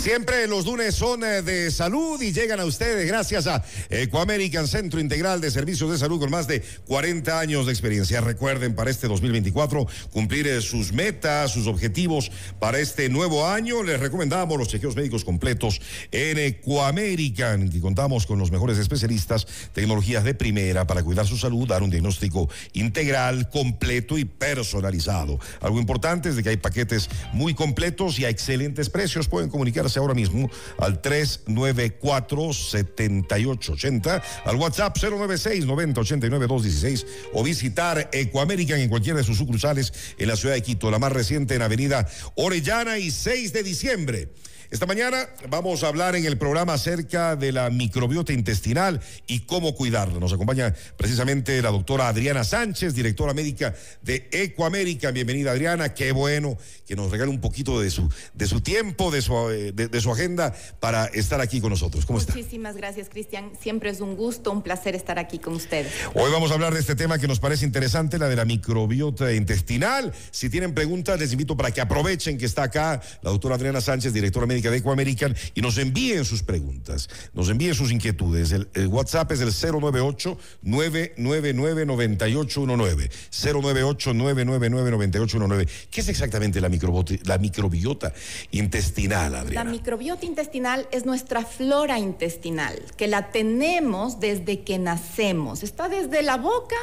Siempre los lunes son eh, de salud y llegan a ustedes gracias a Ecoamerican Centro Integral de Servicios de Salud con más de 40 años de experiencia. Recuerden para este 2024 cumplir eh, sus metas, sus objetivos para este nuevo año. Les recomendamos los chequeos médicos completos en Ecoamerican, que contamos con los mejores especialistas, tecnologías de primera para cuidar su salud, dar un diagnóstico integral, completo y personalizado. Algo importante es de que hay paquetes muy completos y a excelentes precios. Pueden comunicarse ahora mismo al 394-7880, al WhatsApp 096-9089-216 o visitar Ecoamerican en cualquiera de sus sucursales en la ciudad de Quito, la más reciente en Avenida Orellana y 6 de diciembre. Esta mañana vamos a hablar en el programa acerca de la microbiota intestinal y cómo cuidarla. Nos acompaña precisamente la doctora Adriana Sánchez, directora médica de Ecoamérica. Bienvenida Adriana, qué bueno que nos regale un poquito de su, de su tiempo, de su, eh, de, su agenda para estar aquí con nosotros. ¿Cómo está? Muchísimas gracias Cristian, siempre es un gusto, un placer estar aquí con ustedes. Hoy vamos a hablar de este tema que nos parece interesante, la de la microbiota intestinal. Si tienen preguntas, les invito para que aprovechen que está acá la doctora Adriana Sánchez, directora médica de Ecoamerican y nos envíen sus preguntas, nos envíen sus inquietudes. El, WhatsApp es el 098-999-9819. 098-999-9819. ¿Qué es exactamente la, la microbiota intestinal, Adriana? La microbiota intestinal es nuestra flora intestinal, que la tenemos desde que nacemos. Está desde la boca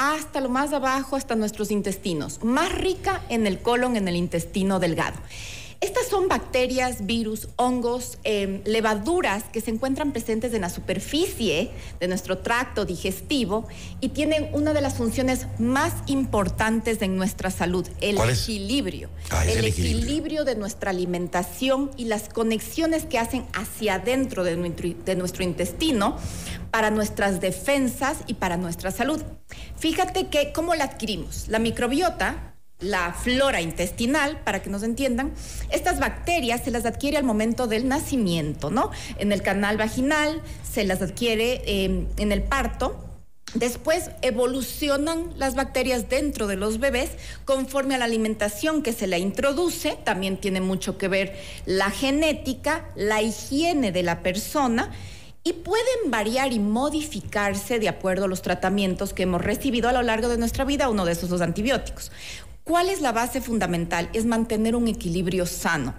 hasta lo más abajo, hasta nuestros intestinos. Más rica en el colon, en el intestino delgado. Estas son bacterias, virus, hongos, em, levaduras que se encuentran presentes en la superficie de nuestro tracto digestivo y tienen una de las funciones más importantes de nuestra salud, el equilibrio. Ah, el, equilibrio. de nuestra alimentación y las conexiones que hacen hacia adentro de nuestro intestino para nuestras defensas y para nuestra salud. Fíjate que cómo la adquirimos. La microbiota la flora intestinal, para que nos entiendan, estas bacterias se las adquiere al momento del nacimiento, ¿no? En el canal vaginal, se las adquiere em, en el parto. Después evolucionan las bacterias dentro de los bebés conforme a la alimentación que se la introduce. También tiene mucho que ver la genética, la higiene de la persona y pueden variar y modificarse de acuerdo a los tratamientos que hemos recibido a lo largo de nuestra vida, uno de esos los antibióticos. ¿Cuál es la base fundamental? Es mantener un equilibrio sano.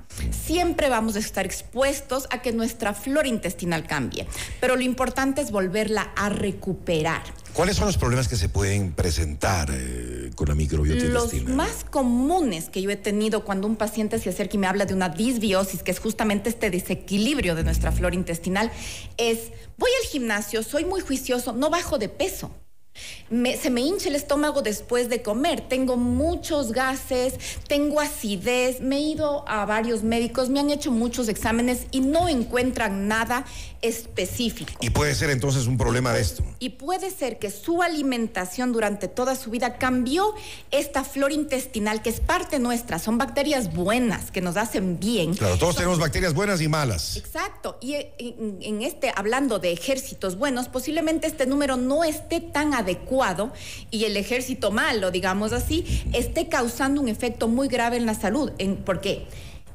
Siempre vamos a estar expuestos a que nuestra flora intestinal cambie, pero lo importante es volverla a recuperar. ¿Cuáles son los problemas que se pueden presentar eh, con la microbiota intestinal? Los más comunes que yo he tenido cuando un paciente se acerca y me habla de una disbiosis, que es justamente este desequilibrio de nuestra flora intestinal, es, voy al gimnasio, soy muy juicioso, no bajo de peso se me hincha el estómago después de comer, tengo muchos gases, tengo acidez, me he ido a varios médicos, me han hecho muchos exámenes y no encuentran nada específico. Y puede ser entonces un problema de esto. Y puede ser que su alimentación durante toda su vida cambió esta flora intestinal que es parte nuestra, son bacterias buenas que nos hacen bien. Claro, todos tenemos bacterias buenas y malas. Exacto, y en, en este, hablando de ejércitos buenos, posiblemente este número no esté tan adecuado y el ejército malo, digamos así, esté causando un efecto muy grave en la salud. En, ¿Por qué?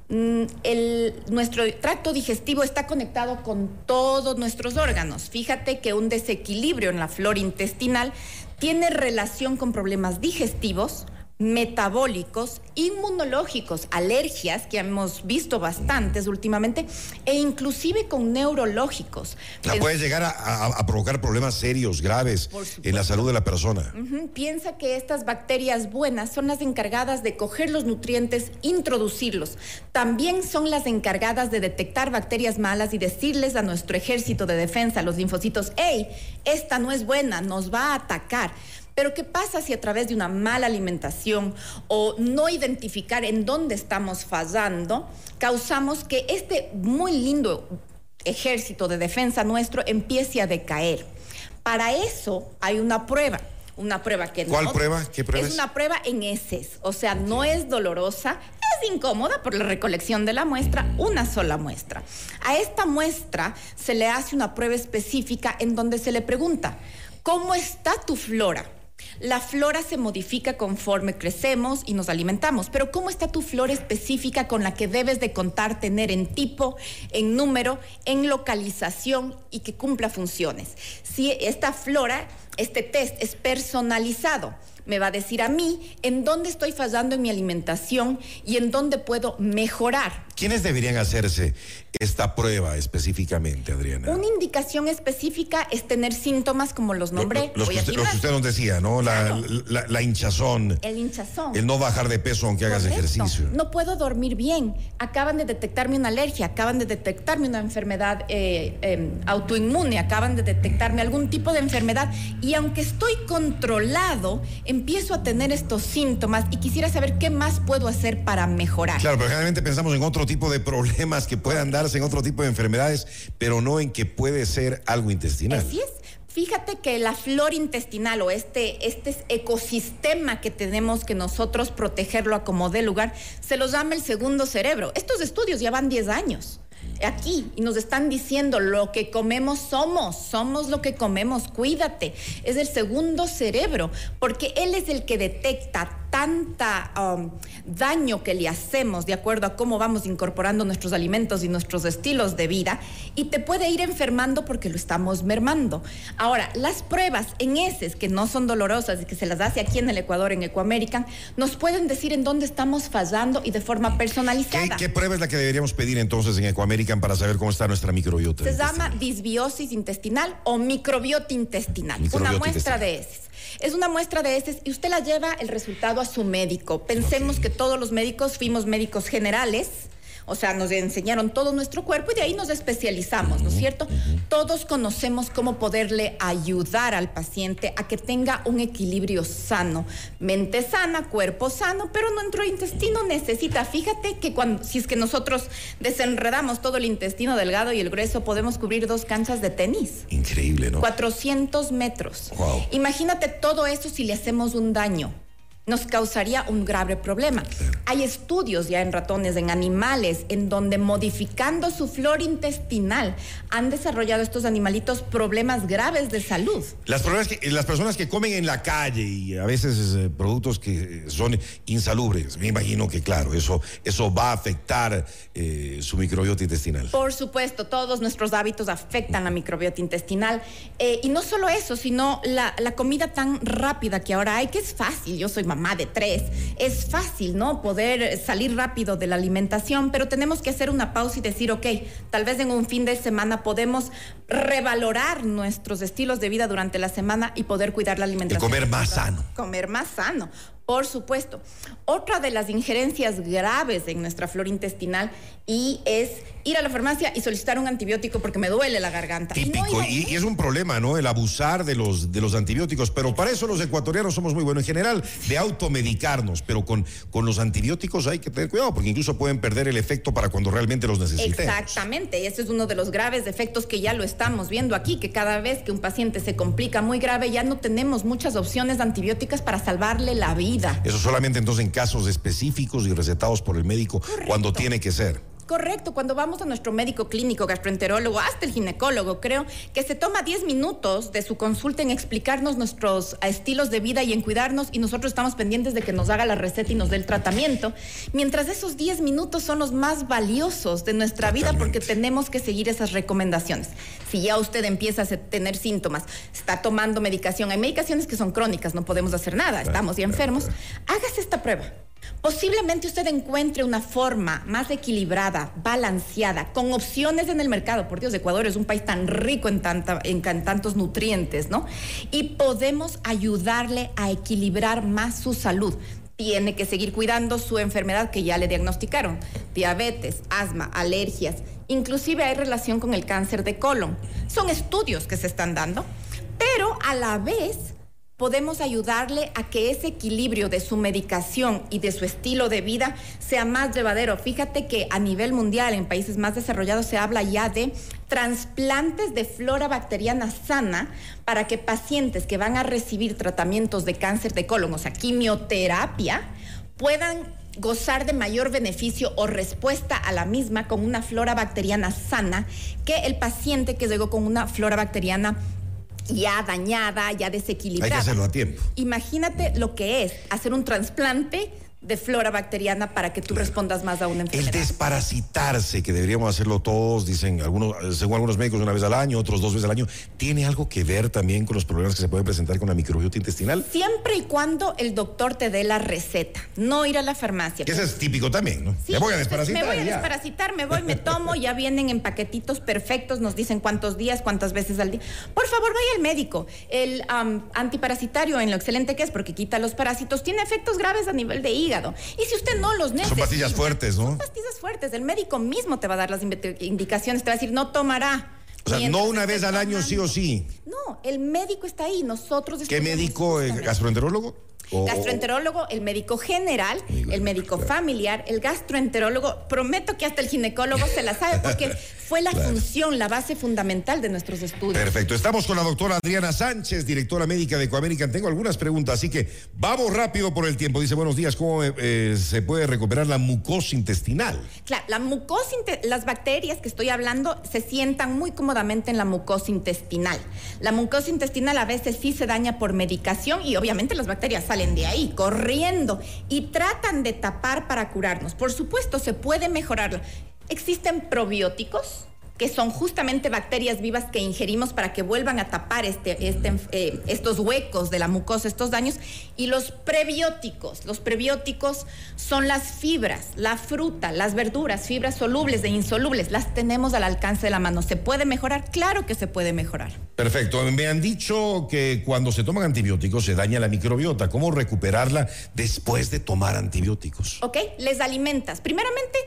Mm, el, nuestro tracto digestivo está conectado con todos nuestros órganos. Fíjate que un desequilibrio en la flora intestinal tiene relación con problemas digestivos, metabólicos, inmunológicos, alergias, que hemos visto bastantes últimamente, e inclusive con neurológicos. La puede llegar a, provocar problemas serios, graves en la salud de la persona. Piensa que estas bacterias buenas son las encargadas de coger los nutrientes, introducirlos. También son las encargadas de detectar bacterias malas y decirles a nuestro ejército de defensa, los linfocitos, hey, esta no es buena, nos va a atacar. Pero ¿qué pasa si a través de una mala alimentación o no identificar en dónde estamos fallando, causamos que este muy lindo ejército de defensa nuestro empiece a decaer? Para eso hay una prueba una prueba que ¿Cuál prueba? ¿Qué prueba es? una prueba en heces, o sea, no es dolorosa, más incómoda por la recolección de la muestra, una sola muestra. A esta muestra se le hace una prueba específica en donde se le pregunta, ¿cómo está tu flora? La flora se modifica conforme crecemos y nos alimentamos, pero ¿cómo está tu flora específica con la que debes de contar, tener en tipo, en número, en localización y que cumpla funciones? Si esta flora, este test es personalizado, me va a decir a mí en dónde estoy fallando en mi alimentación y en dónde puedo mejorar. ¿Quiénes deberían hacerse esta prueba específicamente, Adriana? Una indicación específica es tener síntomas como los nombré. Los, que, usted, nos decía, ¿no? La, hinchazón. El hinchazón. El no bajar de peso aunque hagas ejercicio. No puedo dormir bien. Acaban de detectarme una alergia, acaban de detectarme una enfermedad eh, em, autoinmune, acaban de detectarme algún tipo de enfermedad. Y aunque estoy controlado, empiezo a tener estos síntomas y quisiera saber qué más puedo hacer para mejorar. Claro, pero generalmente pensamos en otro tipo de problemas que puedan darse en otro tipo de enfermedades, pero no en que puede ser algo intestinal. Así es. Fíjate que la flora intestinal o este, este ecosistema que tenemos que nosotros protegerlo a como dé lugar, se lo llama el segundo cerebro. Estos estudios ya van 10 años aquí y nos están diciendo lo que comemos somos, somos lo que comemos, cuídate. Es el segundo cerebro, porque él es el que detecta tanta um, daño que le hacemos de acuerdo a cómo vamos incorporando nuestros alimentos y nuestros estilos de vida y te puede ir enfermando porque lo estamos mermando. Ahora, las pruebas en heces que no son dolorosas y que se las hace aquí en el Ecuador, en Ecoamerican, nos pueden decir en dónde estamos fallando y de forma personalizada. ¿Qué, prueba es la que deberíamos pedir entonces en Ecoamerican para saber cómo está nuestra microbiota? Se llama disbiosis intestinal o microbiota intestinal, una muestra de heces. Es una muestra de heces y usted la lleva el resultado a su médico. Pensemos que todos los médicos fuimos médicos generales o sea, nos enseñaron todo nuestro cuerpo y de ahí nos especializamos, ¿no es cierto? Todos conocemos cómo poderle ayudar al paciente a que tenga un equilibrio sano, mente sana, cuerpo sano, pero nuestro intestino necesita, fíjate que cuando, si es que nosotros desenredamos todo el intestino delgado y el grueso, podemos cubrir dos canchas de tenis. Increíble, ¿no? 400 metros. Imagínate todo eso si le hacemos un daño nos causaría un grave problema. Hay estudios ya en ratones, en animales, en donde modificando su flora intestinal han desarrollado estos animalitos problemas graves de salud. Las, que, las personas que comen en la calle y a veces eh, productos que son insalubres, me imagino que claro, eso, eso va a afectar eh, su microbiota intestinal. Por supuesto, todos nuestros hábitos afectan la microbiota intestinal. Eh, y no solo eso, sino la, la comida tan rápida que ahora hay, que es fácil. Yo soy mamá mamá de tres. Es fácil, ¿no? Poder salir rápido de la alimentación, pero tenemos que hacer una pausa y decir, ok, tal vez en un fin de semana podemos revalorar nuestros estilos de vida durante la semana y poder cuidar la alimentación. Y comer más sano. Comer más sano. Por supuesto. Otra de las injerencias graves en nuestra flora intestinal y es ir a la farmacia y solicitar un antibiótico porque me duele la garganta. Típico, y, es un problema, ¿no? El abusar de los, de los antibióticos, pero para eso los ecuatorianos somos muy buenos en general, de automedicarnos, pero con, con los antibióticos hay que tener cuidado porque incluso pueden perder el efecto para cuando realmente los necesitemos. Exactamente, y ese es uno de los graves efectos que ya lo estamos viendo aquí, que cada vez que un paciente se complica muy grave ya no tenemos muchas opciones antibióticas para salvarle la vida. Eso solamente entonces en casos específicos y recetados por el médico cuando tiene que ser. Correcto, cuando vamos a nuestro médico clínico, gastroenterólogo, hasta el ginecólogo, creo que se toma 10 minutos de su consulta en explicarnos nuestros estilos de vida y en cuidarnos y nosotros estamos pendientes de que nos haga la receta y nos dé el tratamiento, mientras esos 10 minutos son los más valiosos de nuestra vida porque tenemos que seguir esas recomendaciones. Si ya usted empieza a tener síntomas, está tomando medicación, hay medicaciones que son crónicas, no podemos hacer nada, estamos ya enfermos, hágase esta prueba. Posiblemente usted encuentre una forma más equilibrada, balanceada, con opciones en el mercado. Por Dios, Ecuador es un país tan rico en, tantos nutrientes, ¿no? Y podemos ayudarle a equilibrar más su salud tiene que seguir cuidando su enfermedad que ya le diagnosticaron, diabetes, asma, alergias, inclusive hay relación con el cáncer de colon. Son estudios que se están dando, pero a la vez podemos ayudarle a que ese equilibrio de su medicación y de su estilo de vida sea más llevadero. Fíjate que a nivel mundial, en países más desarrollados, se habla ya de trasplantes de flora bacteriana sana para que pacientes que van a recibir tratamientos de cáncer de colon, o sea, quimioterapia, puedan gozar de mayor beneficio o respuesta a la misma con una flora bacteriana sana que el paciente que llegó con una flora bacteriana ya dañada, ya desequilibrada. Hay que hacerlo a tiempo. Imagínate lo que es hacer un trasplante de flora bacteriana para que tú respondas más a una enfermedad. El desparasitarse, que deberíamos hacerlo todos, dicen algunos, según algunos médicos una vez al año, otros dos veces al año, ¿tiene algo que ver también con los problemas que se pueden presentar con la microbiota intestinal? Siempre y cuando el doctor te dé la receta, no ir a la farmacia. Que eso es típico también, ¿no? Sí, me voy a desparasitar. Me voy a desparasitar, me voy, me tomo, ya vienen en paquetitos perfectos, nos dicen cuántos días, cuántas veces al día. Por favor, vaya al médico. El antiparasitario, en lo excelente que es, porque quita los parásitos, tiene efectos graves a nivel de hígado y si usted no los necesita. Son pastillas fuertes, ¿no? Son pastillas fuertes. El médico mismo te va a dar las indicaciones, te va a decir, no tomará. O sea, no una vez al año sí o sí. No, el médico está ahí, nosotros ¿Qué médico? ¿Gastroenterólogo? Gastroenterólogo, el médico general, el médico familiar, el gastroenterólogo. Prometo que hasta el ginecólogo se la sabe porque fue la función, la base fundamental de nuestros estudios. Perfecto. Estamos con la doctora Adriana Sánchez, directora médica de Ecoamerican. Tengo algunas preguntas, así que vamos rápido por el tiempo. Dice, buenos días, ¿cómo eh, se puede recuperar la mucosa intestinal? Claro, la mucosa, las bacterias que estoy hablando se sientan muy cómodamente en la mucosa intestinal. La mucosa intestinal a veces sí se daña por medicación y obviamente las bacterias salen de ahí, corriendo, y tratan de tapar para curarnos. Por supuesto, se puede mejorarlo. Existen probióticos que son justamente bacterias vivas que ingerimos para que vuelvan a tapar este, este, eh, estos huecos de la mucosa, estos daños. Y los prebióticos, los prebióticos son las fibras, la fruta, las verduras, fibras solubles e insolubles, las tenemos al alcance de la mano. ¿Se puede mejorar? Claro que se puede mejorar. Perfecto. Me han dicho que cuando se toman antibióticos se daña la microbiota. ¿Cómo recuperarla después de tomar antibióticos? Ok, les alimentas. Primeramente,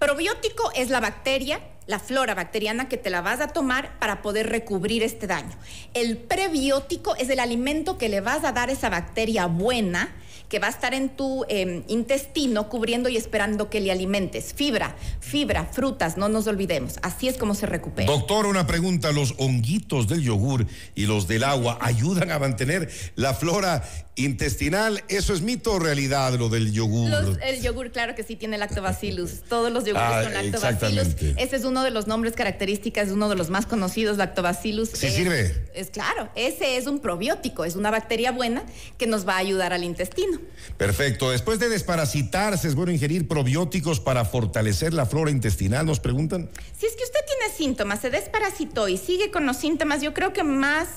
Probiótico es la bacteria, la flora bacteriana que te la vas a tomar para poder recubrir este daño. El prebiótico es el alimento que le vas a dar a esa bacteria buena que va a estar en tu em, intestino cubriendo y esperando que le alimentes. Fibra, fibra, frutas, no nos olvidemos. Así es como se recupera. Doctor, una pregunta. ¿Los honguitos del yogur y los del agua ayudan a mantener la flora intestinal? ¿Eso es mito o realidad lo del yogur? el yogur, claro que sí, tiene lactobacillus. Todos los yogures ah, son lactobacillus. Ese es uno de los nombres característicos, uno de los más conocidos, lactobacillus. ¿Sí sirve? Es claro, ese es un probiótico, es una bacteria buena que nos va a ayudar al intestino. Perfecto. Después de desparasitarse, ¿es bueno ingerir probióticos para fortalecer la flora intestinal? Nos preguntan. Si es que usted tiene síntomas, se desparasitó y sigue con los síntomas, yo creo que más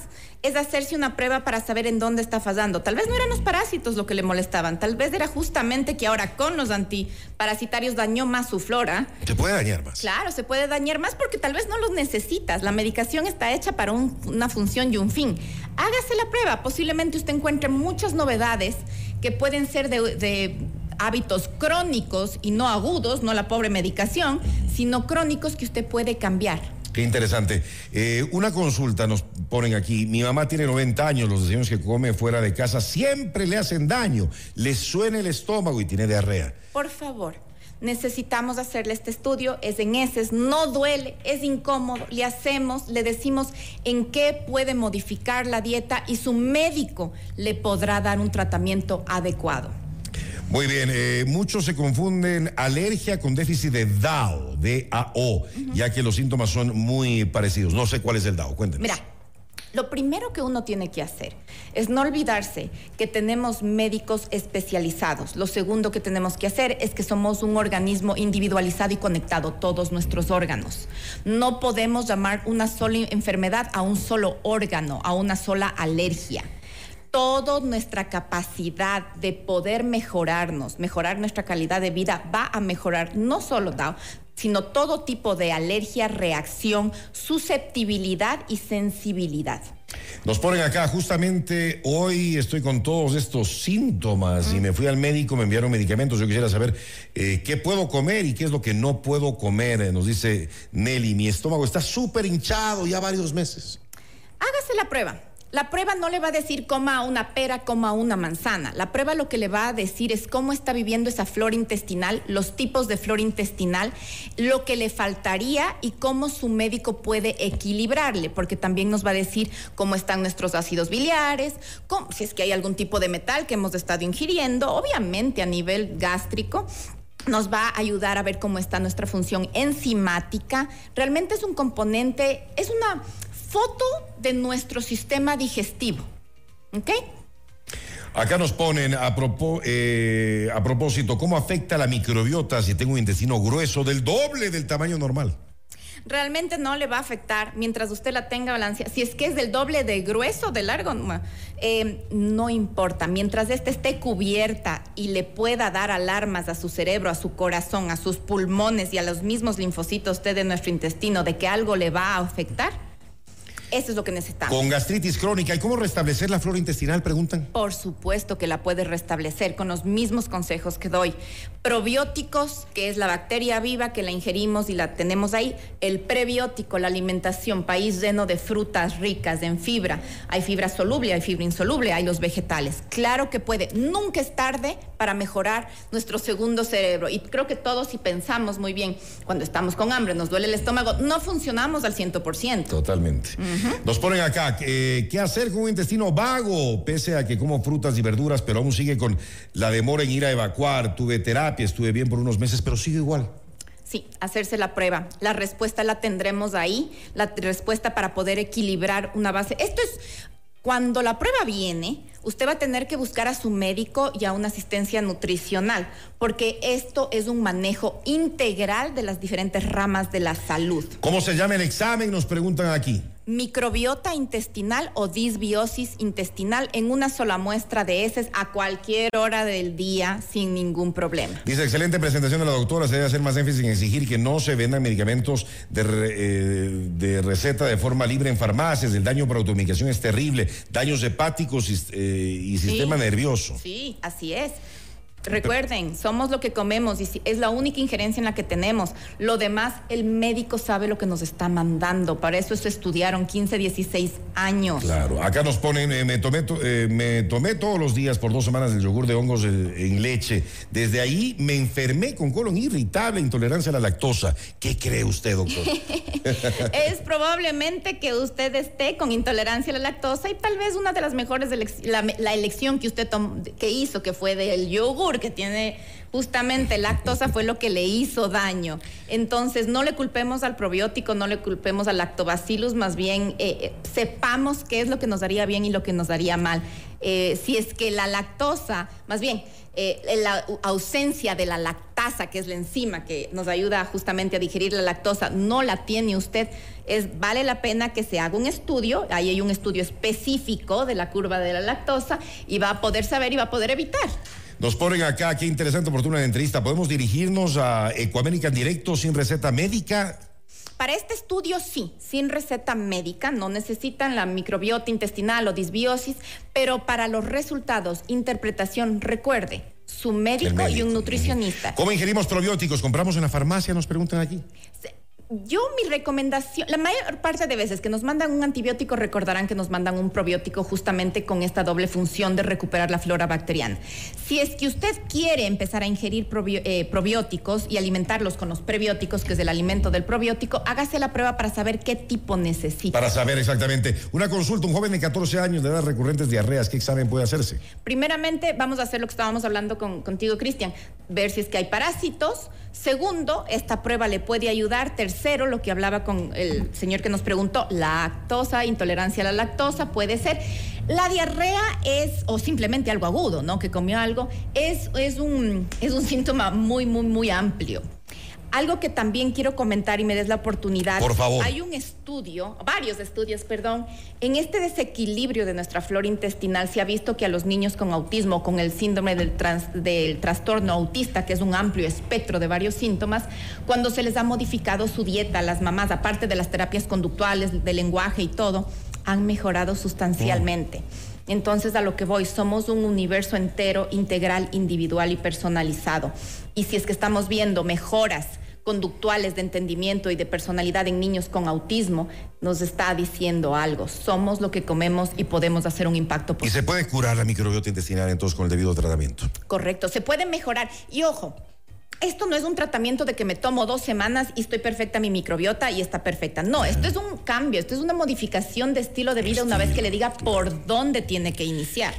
es hacerse una prueba para saber en dónde está fallando. Tal vez no eran los parásitos lo que le molestaban, tal vez era justamente que ahora con los antiparasitarios dañó más su flora. Se puede dañar más. Claro, se puede dañar más porque tal vez no los necesitas. La medicación está hecha para una función y un fin. Hágase la prueba, posiblemente usted encuentre muchas novedades que pueden ser de, hábitos crónicos y no agudos, no la pobre medicación, sino crónicos que usted puede cambiar. Qué interesante. Eh, una consulta nos ponen aquí. Mi mamá tiene 90 años, los desayunos que come fuera de casa siempre le hacen daño, le suena el estómago y tiene diarrea. Por favor, necesitamos hacerle este estudio, es en ese, no duele, es incómodo, le hacemos, le decimos en qué puede modificar la dieta y su médico le podrá dar un tratamiento adecuado. Muy bien, eh, muchos se confunden alergia con déficit de DAO, D-A-O, ya que los síntomas son muy parecidos. No sé cuál es el DAO, cuéntenos. Mira, lo primero que uno tiene que hacer es no olvidarse que tenemos médicos especializados. Lo segundo que tenemos que hacer es que somos un organismo individualizado y conectado, todos nuestros órganos. No podemos llamar una sola enfermedad a un solo órgano, a una sola alergia toda nuestra capacidad de poder mejorarnos, mejorar nuestra calidad de vida, va a mejorar no solo DAO, sino todo tipo de alergia, reacción, susceptibilidad y sensibilidad. Nos ponen acá, justamente hoy estoy con todos estos síntomas y me fui al médico, me enviaron medicamentos. Yo quisiera saber eh, qué puedo comer y qué es lo que no puedo comer. Eh, nos dice Nelly, mi estómago está súper hinchado ya varios meses. Hágase la prueba La prueba no le va a decir coma una pera, coma una manzana. La prueba lo que le va a decir es cómo está viviendo esa flora intestinal, los tipos de flora intestinal, lo que le faltaría y cómo su médico puede equilibrarle, porque también nos va a decir cómo están nuestros ácidos biliares, si es que hay algún tipo de metal que hemos estado ingiriendo, obviamente a nivel gástrico nos va a ayudar a ver cómo está nuestra función enzimática. Realmente es un componente, es una foto de nuestro sistema digestivo. ¿Ok? Acá nos ponen a, eh, a propósito, ¿cómo afecta la microbiota si tengo un intestino grueso del doble del tamaño normal? realmente no le va a afectar mientras usted la tenga balanceada. Si es que es del doble de grueso, de largo, eh, no importa. Mientras esta esté cubierta y le pueda dar alarmas a su cerebro, a su corazón, a sus pulmones y a los mismos linfocitos de nuestro intestino de que algo le va a afectar, eso es lo que necesitamos. Con gastritis crónica, ¿y cómo restablecer la flora intestinal? Preguntan. Por supuesto que la puede restablecer con los mismos consejos que doy. Probióticos, que es la bacteria viva que la ingerimos y la tenemos ahí. El prebiótico, la alimentación, país lleno de frutas ricas en fibra. Hay fibra soluble, hay fibra insoluble, hay los vegetales. Claro que puede. Nunca es tarde para mejorar nuestro segundo cerebro. Y creo que todos si pensamos muy bien, cuando estamos con hambre, nos duele el estómago, no funcionamos al 100%. Totalmente. Nos ponen acá, eh, ¿qué hacer con un intestino vago? Pese a que como frutas y verduras, pero aún sigue con la demora en ir a evacuar. Tuve terapia, estuve bien por unos meses, pero sigue igual. Sí, hacerse la prueba. La respuesta la tendremos ahí, la respuesta para poder equilibrar una base. Esto es, cuando la prueba viene, usted va a tener que buscar a su médico y a una asistencia nutricional, porque esto es un manejo integral de las diferentes ramas de la salud. ¿Cómo se llama el examen? Nos preguntan aquí microbiota intestinal o disbiosis intestinal en una sola muestra de heces a cualquier hora del día sin ningún problema. Dice, excelente presentación de la doctora, se debe hacer más énfasis en exigir que no se vendan medicamentos de, eh, de receta de forma libre en farmacias, el daño por automedicación es terrible, daños hepáticos y, eh, sistema nervioso. Sí, así es. Recuerden, somos lo que comemos y es la única injerencia en la que tenemos. Lo demás, el médico sabe lo que nos está mandando. Para eso se estudiaron 15, 16 años. Claro, acá nos ponen, eh, me, tomé, eh, me tomé todos los días por dos semanas el yogur de hongos en leche. Desde ahí me enfermé con colon irritable, intolerancia a la lactosa. ¿Qué cree usted, doctor? es probablemente que usted esté con intolerancia a la lactosa y tal vez una de las mejores, la, la elección que usted que hizo, que fue del yogur que tiene justamente lactosa fue lo que le hizo daño. Entonces, no le culpemos al probiótico, no le culpemos al lactobacillus, más bien eh, eh, sepamos qué es lo que nos daría bien y lo que nos daría mal. Eh, si es que la lactosa, más bien, la ausencia de la lactasa, que es la enzima que nos ayuda justamente a digerir la lactosa, no la tiene usted, es, vale la pena que se haga un estudio, ahí hay un estudio específico de la curva de la lactosa y va a poder saber y va a poder evitar. Nos ponen acá, qué interesante oportunidad de entrevista. ¿Podemos dirigirnos a Ecoamérica en directo sin receta médica? Para este estudio sí, sin receta médica, no necesitan la microbiota intestinal o disbiosis, pero para los resultados, interpretación, recuerde, su médico, y un nutricionista. ¿Cómo ingerimos probióticos? ¿Compramos en la farmacia? Nos preguntan aquí. Yo mi recomendación, la mayor parte de veces que nos mandan un antibiótico recordarán que nos mandan un probiótico justamente con esta doble función de recuperar la flora bacteriana. Si es que usted quiere empezar a ingerir eh, probióticos y alimentarlos con los prebióticos, que es el alimento del probiótico, hágase la prueba para saber qué tipo necesita. Para saber exactamente. Una consulta, un joven de 14 años de edad recurrentes diarreas, ¿qué examen puede hacerse? Primeramente, vamos a hacer lo que estábamos hablando contigo, Cristian, ver si es que hay parásitos. Segundo, esta prueba le puede ayudar. Tercero, Cero, lo que hablaba con el señor que nos preguntó, lactosa, intolerancia a la lactosa, puede ser. La diarrea es, o simplemente algo agudo, ¿no? Que comió algo, es, es, un, es un síntoma muy, muy, muy amplio. Algo que también quiero comentar y me des la oportunidad. Por favor. Hay un estudio, varios estudios, perdón. En este desequilibrio de nuestra flora intestinal se ha visto que a los niños con autismo, con el síndrome del, del trastorno autista, que es un amplio espectro de varios síntomas, cuando se les ha modificado su dieta, las mamás, aparte de las terapias conductuales, de lenguaje y todo, han mejorado sustancialmente. Entonces, a lo que voy, somos un universo entero, integral, individual y personalizado. Y si es que estamos viendo mejoras conductuales de entendimiento y de personalidad en niños con autismo, nos está diciendo algo. Somos lo que comemos y podemos hacer un impacto positivo. Y se puede curar la microbiota intestinal entonces con el debido tratamiento. Correcto, se puede mejorar. Y ojo, esto no es un tratamiento de que me tomo dos semanas y estoy perfecta mi microbiota y está perfecta. No, esto es un cambio, esto es una modificación de estilo de vida una vez que le diga por dónde tiene que iniciar.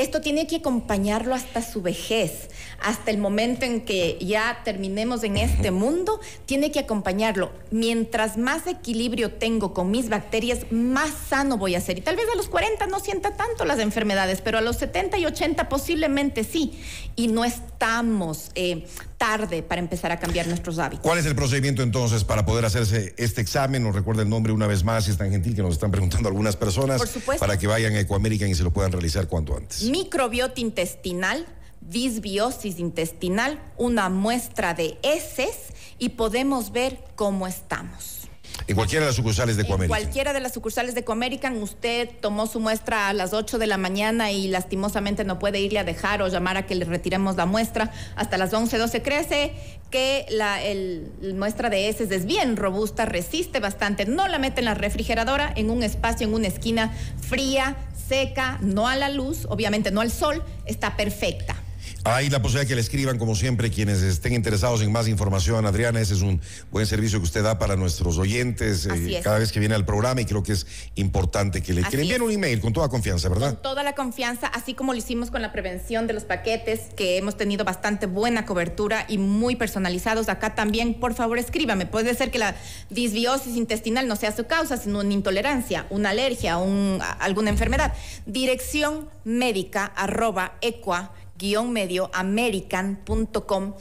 Esto tiene que acompañarlo hasta su vejez, hasta el momento en que ya terminemos en este mundo, tiene que acompañarlo. Mientras más equilibrio tengo con mis bacterias, más sano voy a ser. Y tal vez a los 40 no sienta tanto las enfermedades, pero a los 70 y 80 posiblemente sí. Y no estamos eh, tarde para empezar a cambiar nuestros hábitos. ¿Cuál es el procedimiento entonces para poder hacerse este examen? Nos recuerda el nombre una vez más, si es tan gentil que nos están preguntando algunas personas. Por supuesto. Para que vayan a Ecoamerican y se lo puedan realizar cuanto antes. Microbiota intestinal, disbiosis intestinal, una muestra de heces y podemos ver cómo estamos. En cualquiera de las sucursales de Coamerican. En cualquiera de las sucursales de Coamerican, usted tomó su muestra a las 8 de la mañana y lastimosamente no puede irle a dejar o llamar a que le retiremos la muestra hasta las 11, 12. Crece que la el, muestra de heces es bien robusta, resiste bastante. No la mete en la refrigeradora, en un espacio, en una esquina fría, seca, no a la luz, obviamente no al sol, está perfecta. Hay la posibilidad que le escriban, como siempre, quienes estén interesados en más información. Adriana, ese es un buen servicio que usted da para nuestros oyentes eh, cada vez que viene al programa y creo que es importante que le, envíen un email con toda confianza, ¿verdad? Con toda la confianza, así como lo hicimos con la prevención de los paquetes, que hemos tenido bastante buena cobertura y muy personalizados. Acá también, por favor, escríbame. Puede ser que la disbiosis intestinal no sea su causa, sino una intolerancia, una alergia, un, alguna enfermedad. Dirección médica arroba equa guion medio american.com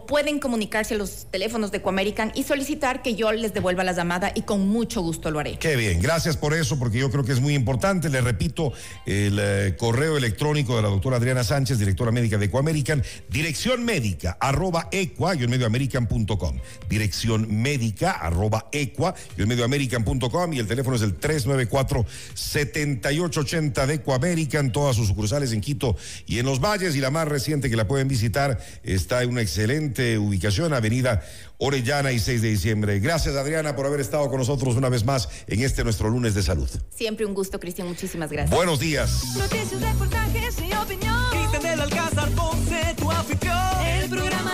pueden comunicarse a los teléfonos de Coamerican y solicitar que yo les devuelva la llamada y con mucho gusto lo haré. Qué bien, gracias por eso, porque yo creo que es muy importante. Le repito, el eh, correo electrónico de la doctora Adriana Sánchez, directora médica de Coamerican, dirección médica arroba equa, medio american.com. Dirección médica arroba equa, medio american.com y el teléfono es el 394-7880 de Coamerican, todas sus sucursales en Quito y en los valles y la más reciente que la pueden visitar está en una excelente ubicación, Avenida Orellana y 6 de diciembre. Gracias, Adriana, por haber estado con nosotros una vez más en este nuestro lunes de salud. Siempre un gusto, Cristian. Muchísimas gracias. Buenos días. Noticias, reportajes y opinión. Cristian del Alcázar, Ponce, tu afición.